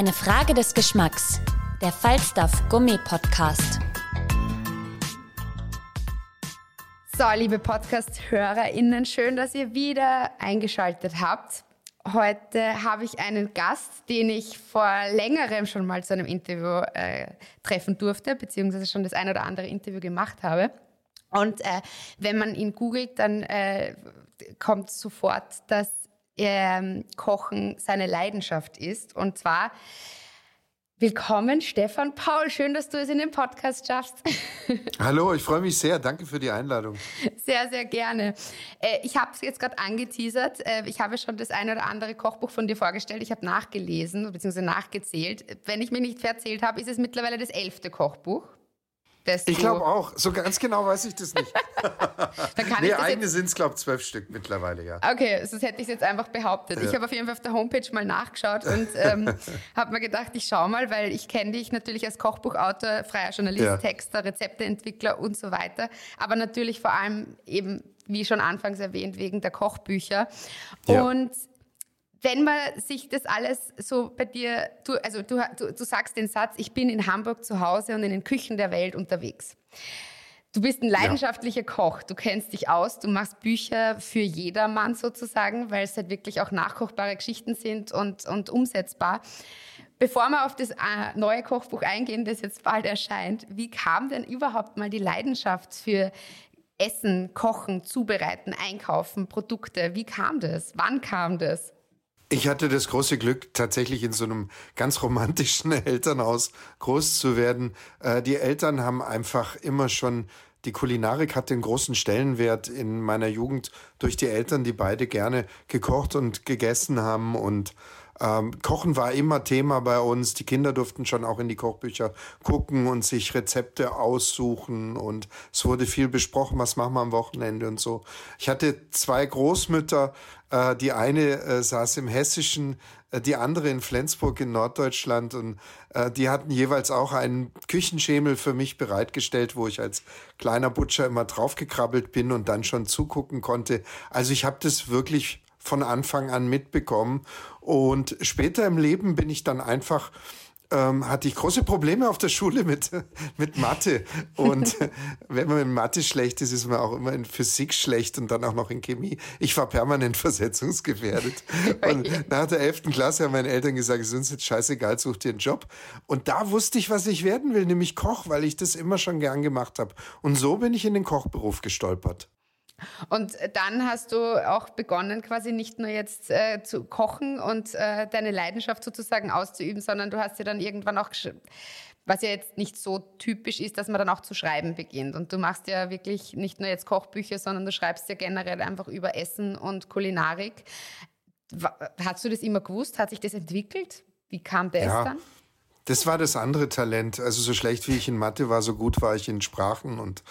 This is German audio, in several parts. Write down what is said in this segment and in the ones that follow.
Eine Frage des Geschmacks. Der Falstaff Gummi Podcast. So, liebe Podcast-HörerInnen, schön, dass ihr wieder eingeschaltet habt. Heute habe ich einen Gast, den ich vor längerem schon mal zu einem Interview äh, treffen durfte, beziehungsweise schon das ein oder andere Interview gemacht habe. Und äh, wenn man ihn googelt, dann äh, kommt sofort, dass ähm, Kochen seine Leidenschaft ist. Und zwar Willkommen, Stefan Paul. Schön, dass du es in den Podcast schaffst. Hallo, ich freue mich sehr. Danke für die Einladung. Sehr, sehr gerne. Äh, ich habe es jetzt gerade angeteasert. Äh, ich habe schon das eine oder andere Kochbuch von dir vorgestellt. Ich habe nachgelesen bzw. nachgezählt. Wenn ich mich nicht verzählt habe, ist es mittlerweile das elfte Kochbuch. Das Ich glaube auch. So ganz genau weiß ich das nicht. Dann kann nee, ich das eigene sind es, glaube ich, zwölf Stück mittlerweile, ja. Okay, sonst hätte ich es jetzt einfach behauptet. Ich habe auf jeden Fall auf der Homepage mal nachgeschaut und ähm, habe mir gedacht, ich schaue mal, weil ich kenne dich natürlich als Kochbuchautor, freier Journalist, Ja. Texter, Rezepteentwickler und so weiter. Aber natürlich vor allem eben, wie schon anfangs erwähnt, wegen der Kochbücher. Ja. Und wenn man sich das alles so bei dir, du, also du, du, du sagst den Satz, ich bin in Hamburg zu Hause und in den Küchen der Welt unterwegs. Du bist ein leidenschaftlicher Koch, du kennst dich aus, du machst Bücher für jedermann sozusagen, weil es halt wirklich auch nachkochbare Geschichten sind und, und umsetzbar. Bevor wir auf das äh, neue Kochbuch eingehen, das jetzt bald erscheint, wie kam denn überhaupt mal die Leidenschaft für Essen, Kochen, Zubereiten, Einkaufen, Produkte? Wie kam das? Wann kam das? Ich hatte das große Glück, tatsächlich in so einem ganz romantischen Elternhaus groß zu werden. Äh, die Eltern haben einfach immer schon, die Kulinarik hatte einen großen Stellenwert in meiner Jugend durch die Eltern, die beide gerne gekocht und gegessen haben und ähm, Kochen war immer Thema bei uns. Die Kinder durften schon auch in die Kochbücher gucken und sich Rezepte aussuchen. Und es wurde viel besprochen, was machen wir am Wochenende und so. Ich hatte zwei Großmütter. Äh, die eine äh, saß im Hessischen, äh, die andere in Flensburg in Norddeutschland. Und äh, die hatten jeweils auch einen Küchenschemel für mich bereitgestellt, wo ich als kleiner Butcher immer draufgekrabbelt bin und dann schon zugucken konnte. Also ich habe das wirklich von Anfang an mitbekommen. Und später im Leben bin ich dann einfach, ähm, hatte ich große Probleme auf der Schule mit, mit Mathe. Und wenn man in Mathe schlecht ist, ist man auch immer in Physik schlecht und dann auch noch in Chemie. Ich war permanent versetzungsgefährdet. Und nach der 11. Klasse haben meine Eltern gesagt, es ist uns jetzt scheißegal, such dir einen Job. Und da wusste ich, was ich werden will, nämlich Koch, weil ich das immer schon gern gemacht habe. Und so bin ich in den Kochberuf gestolpert. Und dann hast du auch begonnen, quasi nicht nur jetzt äh, zu kochen und äh, deine Leidenschaft sozusagen auszuüben, sondern du hast ja dann irgendwann auch, was ja jetzt nicht so typisch ist, dass man dann auch zu schreiben beginnt. Und du machst ja wirklich nicht nur jetzt Kochbücher, sondern du schreibst ja generell einfach über Essen und Kulinarik. Hast du das immer gewusst? Hat sich das entwickelt? Wie kam das Ja. dann? Das war das andere Talent. Also so schlecht wie ich in Mathe war, so gut war ich in Sprachen. Und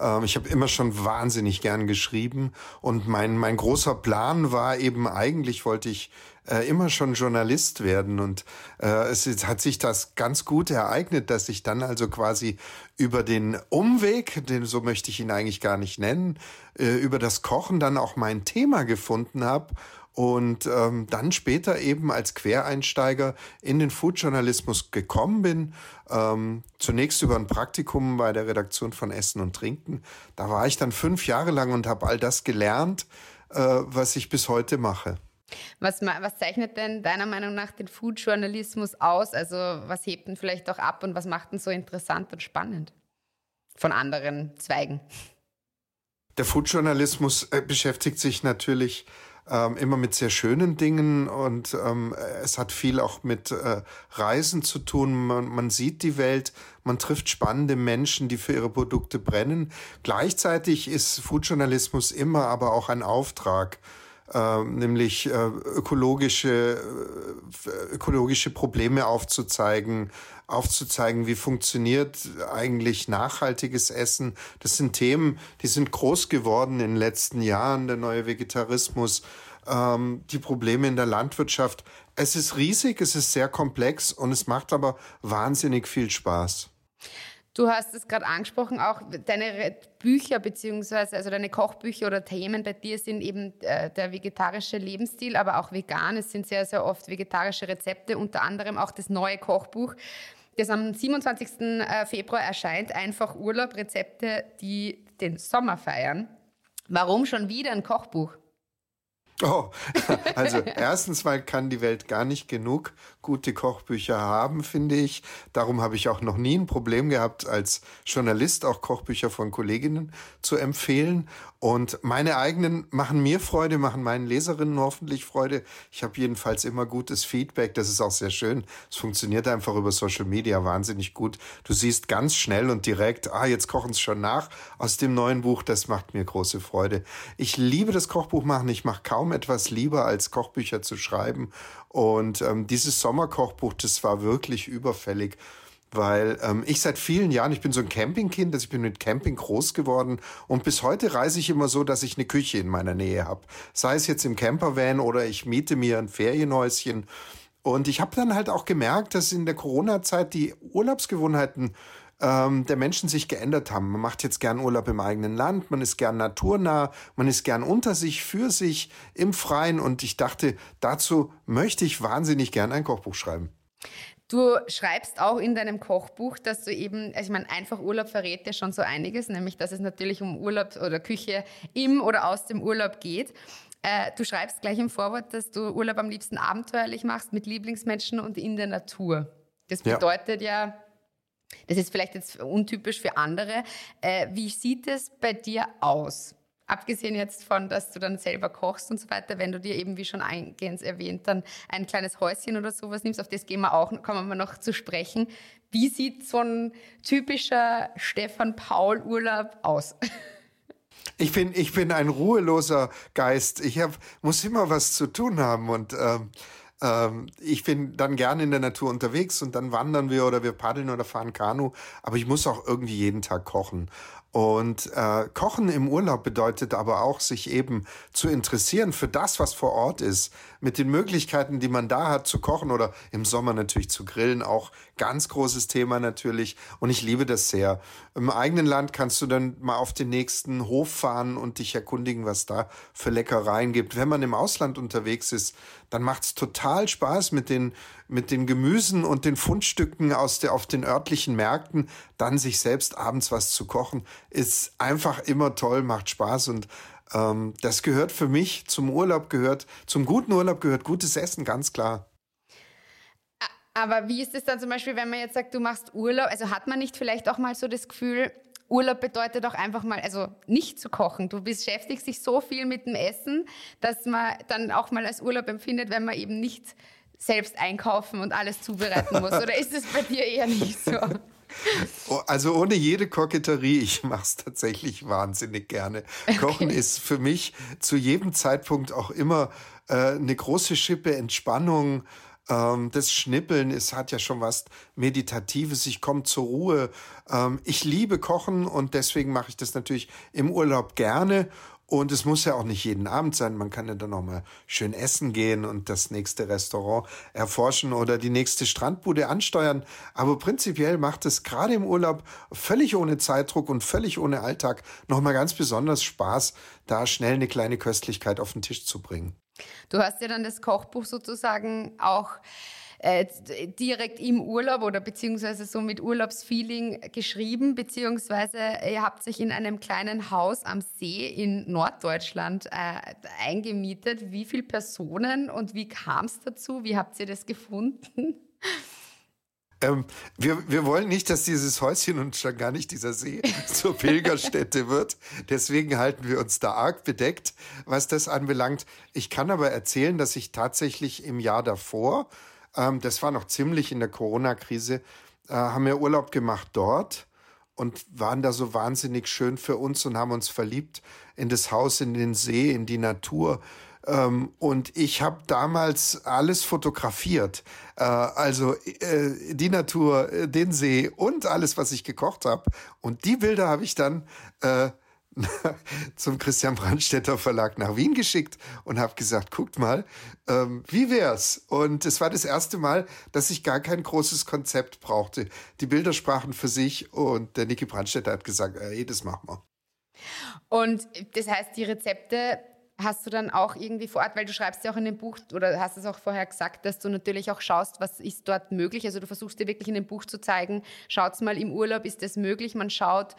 ähm, ich habe immer schon wahnsinnig gern geschrieben. Und mein, mein großer Plan war eben, eigentlich wollte ich äh, immer schon Journalist werden. Und äh, es hat sich das ganz gut ereignet, dass ich dann also quasi über den Umweg, den so möchte ich ihn eigentlich gar nicht nennen, äh, über das Kochen dann auch mein Thema gefunden habe und ähm, dann später eben als Quereinsteiger in den Foodjournalismus gekommen bin. Ähm, zunächst über ein Praktikum bei der Redaktion von Essen und Trinken. Da war ich dann fünf Jahre lang und habe all das gelernt, äh, was ich bis heute mache. Was, was zeichnet denn deiner Meinung nach den Food-Journalismus aus? Also was hebt ihn vielleicht auch ab und was macht ihn so interessant und spannend von anderen Zweigen? Der Foodjournalismus äh, beschäftigt sich natürlich ähm, immer mit sehr schönen Dingen und ähm, es hat viel auch mit äh, Reisen zu tun. Man, man sieht die Welt, man trifft spannende Menschen, die für ihre Produkte brennen. Gleichzeitig ist Foodjournalismus immer aber auch ein Auftrag. Äh, nämlich äh, ökologische, äh, ökologische Probleme aufzuzeigen, aufzuzeigen, wie funktioniert eigentlich nachhaltiges Essen. Das sind Themen, die sind groß geworden in den letzten Jahren, der neue Vegetarismus, ähm, die Probleme in der Landwirtschaft. Es ist riesig, es ist sehr komplex und es macht aber wahnsinnig viel Spaß. Du hast es gerade angesprochen, auch deine Bücher beziehungsweise also deine Kochbücher oder Themen bei dir sind eben äh, der vegetarische Lebensstil, aber auch vegan. Es sind sehr, sehr oft vegetarische Rezepte, unter anderem auch das neue Kochbuch, das am 27. Äh, Februar erscheint. Einfach Urlaub, Rezepte, die den Sommer feiern. Warum schon wieder ein Kochbuch? Oh, also erstens mal kann die Welt gar nicht genug gute Kochbücher haben, finde ich. Darum habe ich auch noch nie ein Problem gehabt, als Journalist auch Kochbücher von Kolleginnen zu empfehlen. Und meine eigenen machen mir Freude, machen meinen Leserinnen hoffentlich Freude. Ich habe jedenfalls immer gutes Feedback. Das ist auch sehr schön. Es funktioniert einfach über Social Media wahnsinnig gut. Du siehst ganz schnell und direkt, ah, jetzt kochen es schon nach aus dem neuen Buch. Das macht mir große Freude. Ich liebe das Kochbuch machen. Ich mache kaum etwas lieber, als Kochbücher zu schreiben. Und ähm, dieses Sommerkochbuch, das war wirklich überfällig weil ähm, ich seit vielen Jahren, ich bin so ein Campingkind, also ich bin mit Camping groß geworden und bis heute reise ich immer so, dass ich eine Küche in meiner Nähe habe. Sei es jetzt im Campervan oder ich miete mir ein Ferienhäuschen. Und ich habe dann halt auch gemerkt, dass in der Corona-Zeit die Urlaubsgewohnheiten ähm, der Menschen sich geändert haben. Man macht jetzt gern Urlaub im eigenen Land, man ist gern naturnah, man ist gern unter sich, für sich, im Freien und ich dachte, dazu möchte ich wahnsinnig gern ein Kochbuch schreiben. Du schreibst auch in deinem Kochbuch, dass du eben, also ich meine, einfach Urlaub verrät ja schon so einiges, nämlich dass es natürlich um Urlaub oder Küche im oder aus dem Urlaub geht. Äh, du schreibst gleich im Vorwort, dass du Urlaub am liebsten abenteuerlich machst, mit Lieblingsmenschen und in der Natur. Das bedeutet ja, ja das ist vielleicht jetzt untypisch für andere. Äh, wie sieht es bei dir aus? Abgesehen jetzt von, dass du dann selber kochst und so weiter, wenn du dir eben, wie schon eingehend erwähnt, dann ein kleines Häuschen oder sowas nimmst, auf das gehen wir auch, kommen wir noch zu sprechen. Wie sieht so ein typischer Stefan Paul Urlaub aus? Ich bin, ich bin ein ruheloser Geist. Ich hab, muss immer was zu tun haben und ähm, ähm, ich bin dann gerne in der Natur unterwegs und dann wandern wir oder wir paddeln oder fahren Kanu, aber ich muss auch irgendwie jeden Tag kochen. Und äh, Kochen im Urlaub bedeutet aber auch, sich eben zu interessieren für das, was vor Ort ist, mit den Möglichkeiten, die man da hat zu kochen oder im Sommer natürlich zu grillen, auch ganz großes Thema natürlich. Und ich liebe das sehr. Im eigenen Land kannst du dann mal auf den nächsten Hof fahren und dich erkundigen, was da für Leckereien gibt. Wenn man im Ausland unterwegs ist, dann macht's total Spaß mit den, mit den Gemüsen und den Fundstücken aus der, auf den örtlichen Märkten, dann sich selbst abends was zu kochen, ist einfach immer toll, macht Spaß und ähm, das gehört für mich zum Urlaub gehört, zum guten Urlaub gehört gutes Essen, ganz klar. Aber wie ist es dann zum Beispiel, wenn man jetzt sagt, du machst Urlaub? Also hat man nicht vielleicht auch mal so das Gefühl, Urlaub bedeutet auch einfach mal, also nicht zu kochen. Du beschäftigst dich so viel mit dem Essen, dass man dann auch mal als Urlaub empfindet, wenn man eben nicht selbst einkaufen und alles zubereiten muss. Oder ist es bei dir eher nicht so? Oh, also ohne jede Koketterie, ich mache es tatsächlich wahnsinnig gerne. Kochen okay. ist für mich zu jedem Zeitpunkt auch immer äh, eine große Schippe Entspannung, ähm, das Schnippeln es hat ja schon was Meditatives. Ich komme zur Ruhe. Ähm, ich liebe Kochen und deswegen mache ich das natürlich im Urlaub gerne. Und es muss ja auch nicht jeden Abend sein. Man kann ja dann auch mal schön essen gehen und das nächste Restaurant erforschen oder die nächste Strandbude ansteuern. Aber prinzipiell macht es gerade im Urlaub völlig ohne Zeitdruck und völlig ohne Alltag nochmal ganz besonders Spaß, da schnell eine kleine Köstlichkeit auf den Tisch zu bringen. Du hast ja dann das Kochbuch sozusagen auch äh, direkt im Urlaub oder beziehungsweise so mit Urlaubsfeeling geschrieben, beziehungsweise ihr habt sich in einem kleinen Haus am See in Norddeutschland äh, eingemietet. Wie viele Personen und wie kam es dazu? Wie habt ihr das gefunden? Ähm, wir, wir wollen nicht, dass dieses Häuschen und schon gar nicht dieser See zur Pilgerstätte wird. Deswegen halten wir uns da arg bedeckt, was das anbelangt. Ich kann aber erzählen, dass ich tatsächlich im Jahr davor, ähm, das war noch ziemlich in der Corona-Krise, äh, haben wir Urlaub gemacht dort und waren da so wahnsinnig schön für uns und haben uns verliebt in das Haus, in den See, in die Natur. Ähm, und ich habe damals alles fotografiert. Äh, also äh, die Natur, äh, den See und alles, was ich gekocht habe. Und die Bilder habe ich dann äh, zum Christian Brandstätter Verlag nach Wien geschickt und habe gesagt, guckt mal, ähm, wie wär's? Und es war das erste Mal, dass ich gar kein großes Konzept brauchte. Die Bilder sprachen für sich und der Niki Brandstätter hat gesagt, ey, das machen wir. Und das heißt, die Rezepte hast du dann auch irgendwie vor Ort, weil du schreibst ja auch in dem Buch oder hast es auch vorher gesagt, dass du natürlich auch schaust, was ist dort möglich. Also du versuchst dir wirklich in dem Buch zu zeigen, schaut mal im Urlaub, ist das möglich? Man schaut,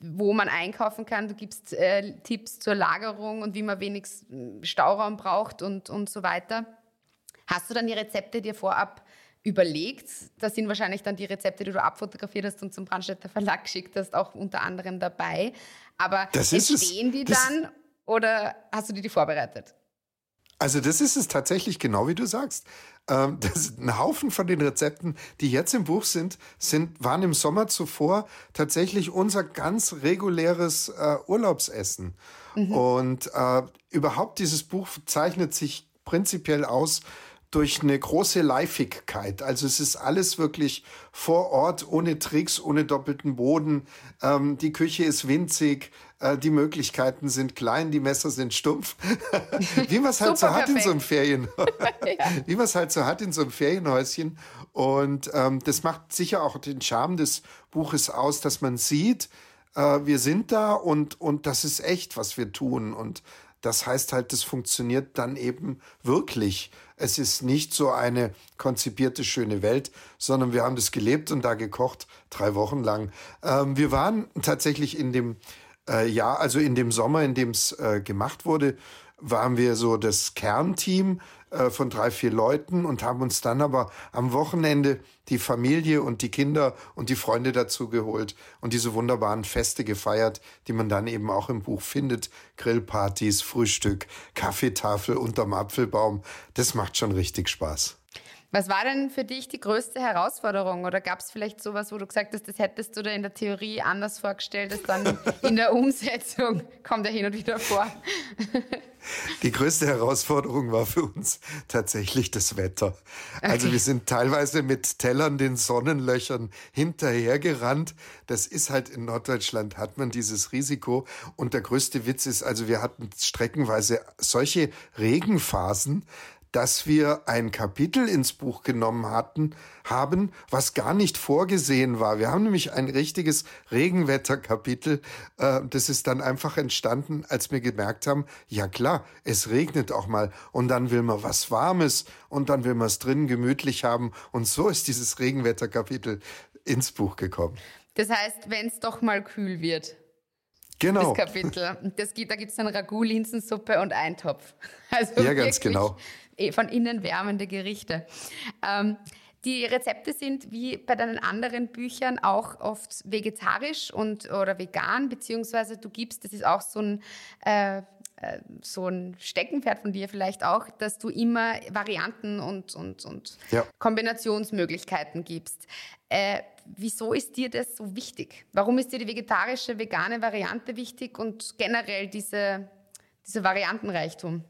wo man einkaufen kann. Du gibst äh, Tipps zur Lagerung und wie man wenig Stauraum braucht und, und so weiter. Hast du dann die Rezepte dir vorab überlegt? Das sind wahrscheinlich dann die Rezepte, die du abfotografiert hast und zum Brandstätter Verlag geschickt hast, auch unter anderem dabei. Aber das entstehen die dann oder hast du dir die vorbereitet? Also das ist es tatsächlich genau wie du sagst. Ähm, das, ein Haufen von den Rezepten, die jetzt im Buch sind, sind waren im Sommer zuvor tatsächlich unser ganz reguläres äh, Urlaubsessen. Mhm. Und äh, überhaupt dieses Buch zeichnet sich prinzipiell aus durch eine große Leifigkeit. Also es ist alles wirklich vor Ort, ohne Tricks, ohne doppelten Boden. Ähm, die Küche ist winzig, äh, die Möglichkeiten sind klein, die Messer sind stumpf. Wie man es halt so hat in so einem Ferien, wie man es halt so hat in so einem Ferienhäuschen. Und ähm, das macht sicher auch den Charme des Buches aus, dass man sieht, äh, wir sind da und und das ist echt, was wir tun und das heißt halt, das funktioniert dann eben wirklich. Es ist nicht so eine konzipierte schöne Welt, sondern wir haben das gelebt und da gekocht, drei Wochen lang. Ähm, wir waren tatsächlich in dem äh, Jahr, also in dem Sommer, in dem es äh, gemacht wurde, waren wir so das Kernteam äh, von drei, vier Leuten und haben uns dann aber am Wochenende die Familie und die Kinder und die Freunde dazu geholt und diese wunderbaren Feste gefeiert, die man dann eben auch im Buch findet. Grillpartys, Frühstück, Kaffeetafel unterm Apfelbaum. Das macht schon richtig Spaß. Was war denn für dich die größte Herausforderung? Oder gab es vielleicht sowas, wo du gesagt hast, das hättest du dir in der Theorie anders vorgestellt, als dann in der Umsetzung kommt ja hin und wieder vor? Die größte Herausforderung war für uns tatsächlich das Wetter. Also okay. wir sind teilweise mit Tellern den Sonnenlöchern hinterhergerannt. Das ist halt in Norddeutschland hat man dieses Risiko. Und der größte Witz ist, also wir hatten streckenweise solche Regenphasen, dass wir ein Kapitel ins Buch genommen hatten, haben, was gar nicht vorgesehen war. Wir haben nämlich ein richtiges Regenwetterkapitel. Äh, das ist dann einfach entstanden, als wir gemerkt haben, ja klar, es regnet auch mal und dann will man was Warmes und dann will man es drinnen gemütlich haben. Und so ist dieses Regenwetterkapitel ins Buch gekommen. Das heißt, wenn es doch mal kühl wird, Genau. Das Kapitel. Das gibt, da gibt es dann Ragout, Linsensuppe und Eintopf. Also ja, ganz genau. Eh, von innen wärmende Gerichte. Ähm, die Rezepte sind wie bei deinen anderen Büchern auch oft vegetarisch und oder vegan, beziehungsweise du gibst, das ist auch so ein äh, äh, so ein Steckenpferd von dir vielleicht auch, dass du immer Varianten und, und, und ja. Kombinationsmöglichkeiten gibst. Äh, wieso ist dir das so wichtig? Warum ist dir die vegetarische, vegane Variante wichtig und generell diese, diese Variantenreichtum?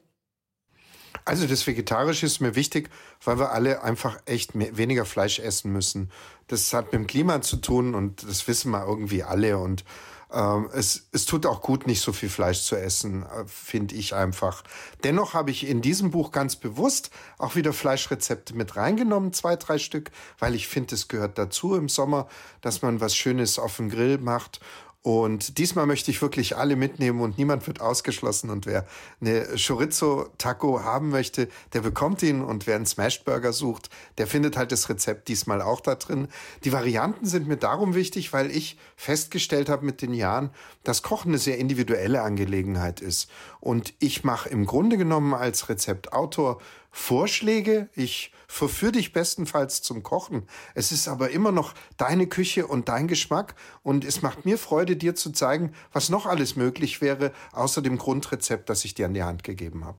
Also das Vegetarische ist mir wichtig, weil wir alle einfach echt mehr, weniger Fleisch essen müssen. Das hat mit dem Klima zu tun und das wissen wir irgendwie alle. Und ähm, es, es tut auch gut, nicht so viel Fleisch zu essen, äh, finde ich einfach. Dennoch habe ich in diesem Buch ganz bewusst auch wieder Fleischrezepte mit reingenommen, zwei, drei Stück, weil ich finde, es gehört dazu im Sommer, dass man was Schönes auf dem Grill macht und diesmal möchte ich wirklich alle mitnehmen und niemand wird ausgeschlossen. Und wer eine Chorizo-Taco haben möchte, der bekommt ihn. Und wer einen Smashed-Burger sucht, der findet halt das Rezept diesmal auch da drin. Die Varianten sind mir darum wichtig, weil ich festgestellt habe mit den Jahren, dass Kochen eine sehr individuelle Angelegenheit ist. Und ich mache im Grunde genommen als Rezeptautor Vorschläge. Ich verführe dich bestenfalls zum Kochen. Es ist aber immer noch deine Küche und dein Geschmack. Und es macht mir Freude, dir zu zeigen, was noch alles möglich wäre, außer dem Grundrezept, das ich dir an die Hand gegeben habe.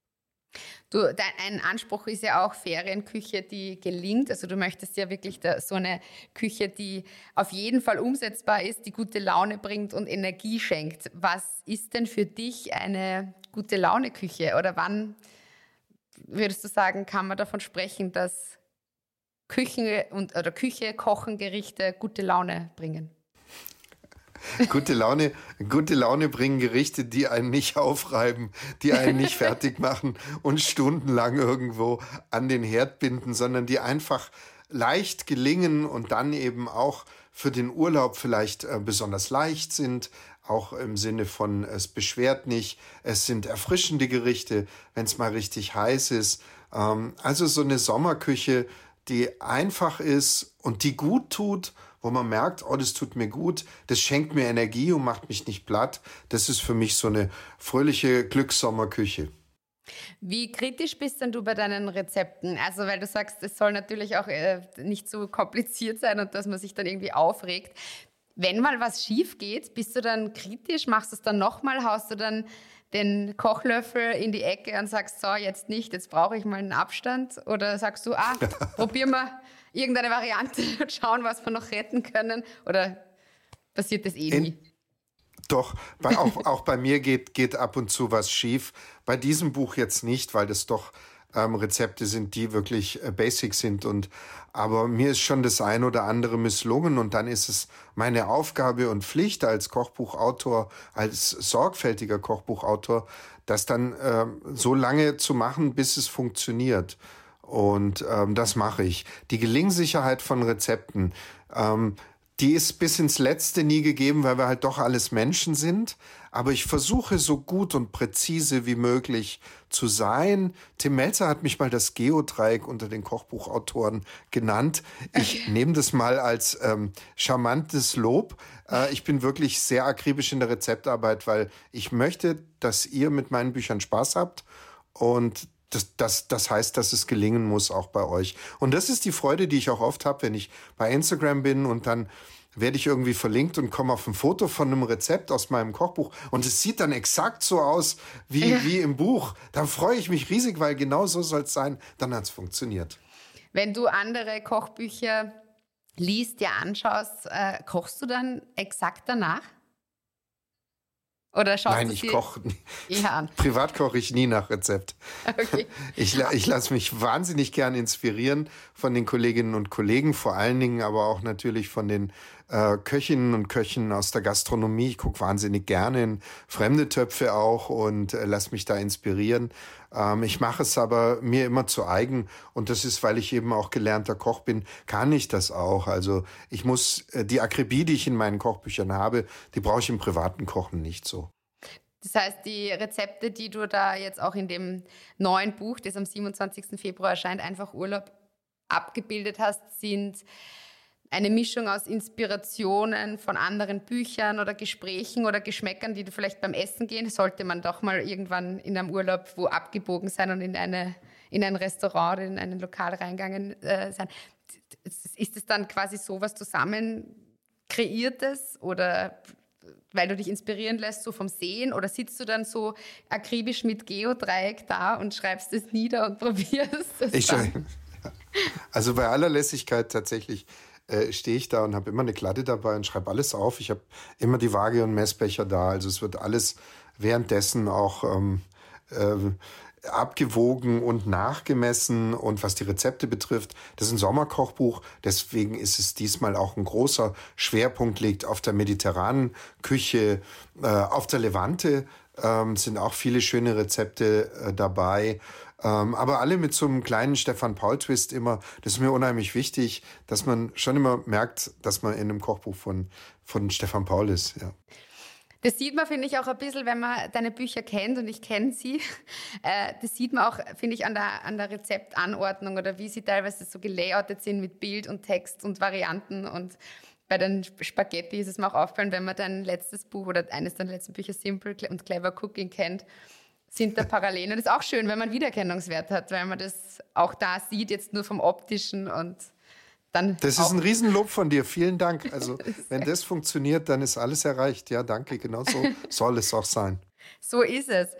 Du, dein Anspruch ist ja auch Ferienküche, die gelingt. Also du möchtest ja wirklich da, so eine Küche, die auf jeden Fall umsetzbar ist, die gute Laune bringt und Energie schenkt. Was ist denn für dich eine gute Laune Küche? Oder wann würdest du sagen, kann man davon sprechen, dass Küchen und oder Küche, Kochen, Gerichte gute Laune bringen? Gute Laune, gute Laune bringen Gerichte, die einen nicht aufreiben, die einen nicht fertig machen und stundenlang irgendwo an den Herd binden, sondern die einfach leicht gelingen und dann eben auch für den Urlaub vielleicht äh, besonders leicht sind, auch im Sinne von es beschwert nicht, es sind erfrischende Gerichte, wenn es mal richtig heiß ist. Ähm, also so eine Sommerküche, die einfach ist und die gut tut wo man merkt, oh, das tut mir gut, das schenkt mir Energie und macht mich nicht platt. Das ist für mich so eine fröhliche Glückssommerküche. Wie kritisch bist denn du bei deinen Rezepten? Also, weil du sagst, es soll natürlich auch äh, nicht so kompliziert sein und dass man sich dann irgendwie aufregt. Wenn mal was schief geht, bist du dann kritisch? Machst du es dann nochmal? Haust du dann den Kochlöffel in die Ecke und sagst, so, jetzt nicht, jetzt brauche ich mal einen Abstand? Oder sagst du, ah, probier mal irgendeine Variante und schauen, was wir noch retten können? Oder passiert das eh nie? Doch, bei, auch, auch bei mir geht, geht ab und zu was schief. Bei diesem Buch jetzt nicht, weil das doch ähm, Rezepte sind, die wirklich äh, basic sind. Und aber mir ist schon das ein oder andere misslungen und dann ist es meine Aufgabe und Pflicht als Kochbuchautor, als sorgfältiger Kochbuchautor, das dann ähm, so lange zu machen, bis es funktioniert. Und ähm, das mache ich. Die Gelingsicherheit von Rezepten, ähm, die ist bis ins Letzte nie gegeben, weil wir halt doch alles Menschen sind. Aber ich versuche so gut und präzise wie möglich zu sein. Tim Melzer hat mich mal das Geodreieck unter den Kochbuchautoren genannt. Ich nehme das mal als ähm, charmantes Lob. Äh, ich bin wirklich sehr akribisch in der Rezeptarbeit, weil ich möchte, dass ihr mit meinen Büchern Spaß habt. Und das, das, das heißt, dass es gelingen muss, auch bei euch. Und das ist die Freude, die ich auch oft habe, wenn ich bei Instagram bin und dann werde ich irgendwie verlinkt und komme auf ein Foto von einem Rezept aus meinem Kochbuch und es sieht dann exakt so aus wie, ja. wie im Buch. Dann freue ich mich riesig, weil genau so soll es sein. Dann hat es funktioniert. Wenn du andere Kochbücher liest, dir anschaust, äh, kochst du dann exakt danach? Oder schaust Nein, ich koche eher an? Privat koche ich nie nach Rezept. Okay. Ich, ich lasse mich wahnsinnig gern inspirieren von den Kolleginnen und Kollegen, vor allen Dingen aber auch natürlich von den äh, Köchinnen und Köchen aus der Gastronomie. Ich gucke wahnsinnig gerne in fremde Töpfe auch und äh, lass mich da inspirieren. Ähm, ich mache es aber mir immer zu eigen und das ist, weil ich eben auch gelernter Koch bin, kann ich das auch. Also ich muss äh, die Akribie, die ich in meinen Kochbüchern habe, die brauche ich im privaten Kochen nicht so. Das heißt, die Rezepte, die du da jetzt auch in dem neuen Buch, das am 27. Februar erscheint, einfach Urlaub abgebildet hast, sind eine Mischung aus Inspirationen von anderen Büchern oder Gesprächen oder Geschmäckern, die du vielleicht beim Essen gehen, sollte man doch mal irgendwann in einem Urlaub wo abgebogen sein und in, eine, in ein Restaurant oder in ein Lokal reingegangen äh, sein. Ist es dann quasi so was zusammen kreiertes oder weil du dich inspirieren lässt, so vom Sehen? Oder sitzt du dann so akribisch mit Geodreieck da und schreibst es nieder und probierst es? Ich, also bei aller Lässigkeit tatsächlich äh, stehe ich da und habe immer eine Kladde dabei und schreibe alles auf. Ich habe immer die Waage und Messbecher da. Also es wird alles währenddessen auch ähm, äh, abgewogen und nachgemessen. Und was die Rezepte betrifft, das ist ein Sommerkochbuch. Deswegen ist es diesmal auch ein großer Schwerpunkt liegt auf der mediterranen Küche, äh, auf der Levante. Ähm, sind auch viele schöne Rezepte äh, dabei. Ähm, aber alle mit so einem kleinen Stefan Paul-Twist immer. Das ist mir unheimlich wichtig, dass man schon immer merkt, dass man in einem Kochbuch von, von Stefan Paul ist. Ja. Das sieht man, finde ich, auch ein bisschen, wenn man deine Bücher kennt und ich kenne sie. Äh, das sieht man auch, finde ich, an der, an der Rezeptanordnung oder wie sie teilweise so gelayoutet sind mit Bild und Text und Varianten. Und bei den Spaghetti ist es mir auch aufgefallen, wenn man dein letztes Buch oder eines deiner letzten Bücher Simple und Clever Cooking kennt, sind da Parallelen. Und das ist auch schön, wenn man Wiedererkennungswert hat, weil man das auch da sieht, jetzt nur vom optischen und dann. Das ist ein Riesenlob von dir. Vielen Dank. Also, wenn das funktioniert, dann ist alles erreicht. Ja, danke. Genau so soll es auch sein. So ist es.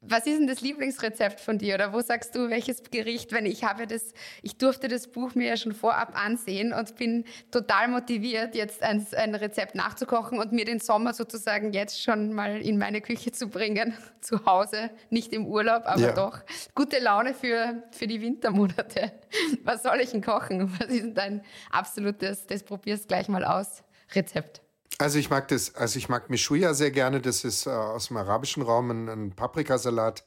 Was ist denn das Lieblingsrezept von dir oder wo sagst du, welches Gericht? Wenn ich habe das, ich durfte das Buch mir ja schon vorab ansehen und bin total motiviert, jetzt ein, ein Rezept nachzukochen und mir den Sommer sozusagen jetzt schon mal in meine Küche zu bringen, zu Hause, nicht im Urlaub, aber ja. doch. Gute Laune für, für die Wintermonate. Was soll ich denn kochen? Was ist denn dein absolutes, das probierst gleich mal aus, Rezept? Also ich mag das, also ich mag Mishuya sehr gerne. Das ist äh, aus dem arabischen Raum ein, ein Paprikasalat.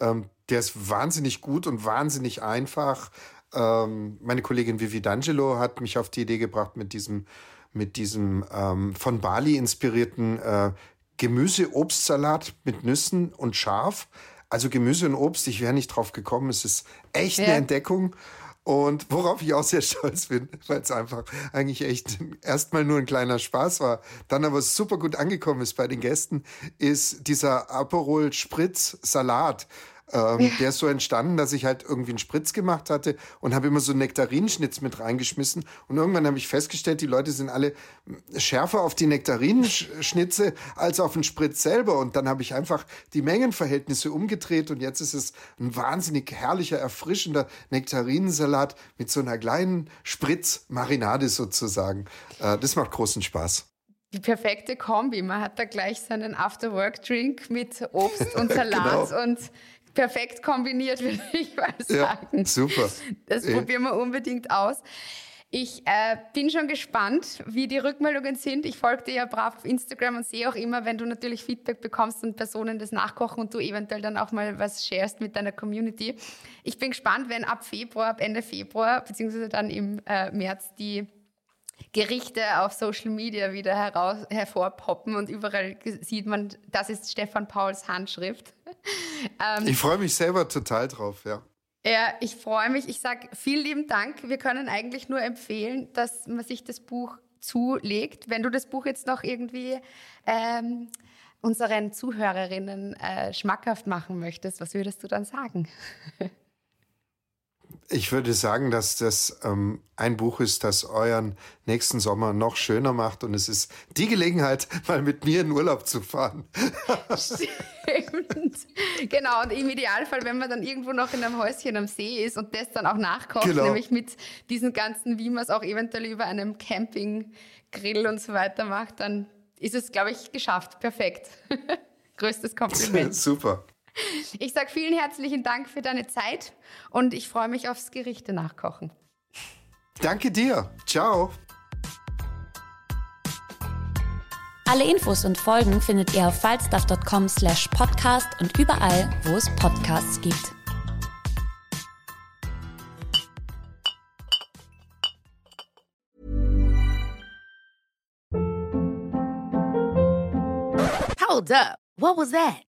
Ähm, der ist wahnsinnig gut und wahnsinnig einfach. Ähm, meine Kollegin Vivi D'Angelo hat mich auf die Idee gebracht mit diesem, mit diesem ähm, von Bali inspirierten äh, Gemüse-Obstsalat mit Nüssen und Schaf. Also Gemüse und Obst, ich wäre nicht drauf gekommen. Es ist echt ja. eine Entdeckung. Und worauf ich auch sehr stolz bin, weil es einfach eigentlich echt erstmal nur ein kleiner Spaß war, dann aber super gut angekommen ist bei den Gästen, ist dieser Aperol Spritz Salat. Ähm, ja. Der ist so entstanden, dass ich halt irgendwie einen Spritz gemacht hatte und habe immer so Nektarinenschnitz mit reingeschmissen. Und irgendwann habe ich festgestellt, die Leute sind alle schärfer auf die Nektarinenschnitze als auf den Spritz selber. Und dann habe ich einfach die Mengenverhältnisse umgedreht und jetzt ist es ein wahnsinnig herrlicher, erfrischender Nektarinensalat mit so einer kleinen Spritzmarinade sozusagen. Äh, das macht großen Spaß die perfekte Kombi. Man hat da gleich seinen After-Work-Drink mit Obst und Salat genau. und perfekt kombiniert, würde ich mal sagen. Ja, super. Das äh. probieren wir unbedingt aus. Ich äh, bin schon gespannt, wie die Rückmeldungen sind. Ich folge dir ja brav auf Instagram und sehe auch immer, wenn du natürlich Feedback bekommst und Personen das nachkochen und du eventuell dann auch mal was sharest mit deiner Community. Ich bin gespannt, wenn ab Februar, ab Ende Februar, beziehungsweise dann im äh, März die Gerichte auf Social Media wieder heraus, hervorpoppen und überall sieht man, das ist Stefan Pauls Handschrift. ähm, ich freue mich selber total drauf, ja. Ja, ich freue mich. Ich sage vielen lieben Dank. Wir können eigentlich nur empfehlen, dass man sich das Buch zulegt. Wenn du das Buch jetzt noch irgendwie ähm, unseren Zuhörerinnen äh, schmackhaft machen möchtest, was würdest du dann sagen? Ich würde sagen, dass das ähm, ein Buch ist, das euren nächsten Sommer noch schöner macht. Und es ist die Gelegenheit, mal mit mir in Urlaub zu fahren. Stimmt. Genau. Und im Idealfall, wenn man dann irgendwo noch in einem Häuschen am See ist und das dann auch nachkocht, genau. nämlich mit diesen ganzen, wie man es auch eventuell über einem Campinggrill und so weiter macht, dann ist es, glaube ich, geschafft. Perfekt. Größtes Kompliment. Super. Ich sage vielen herzlichen Dank für deine Zeit und ich freue mich aufs Gerichte nachkochen. Danke dir. Ciao. Alle Infos und Folgen findet ihr auf falstaff.com slash podcast und überall, wo es Podcasts gibt. Hold up. What was that?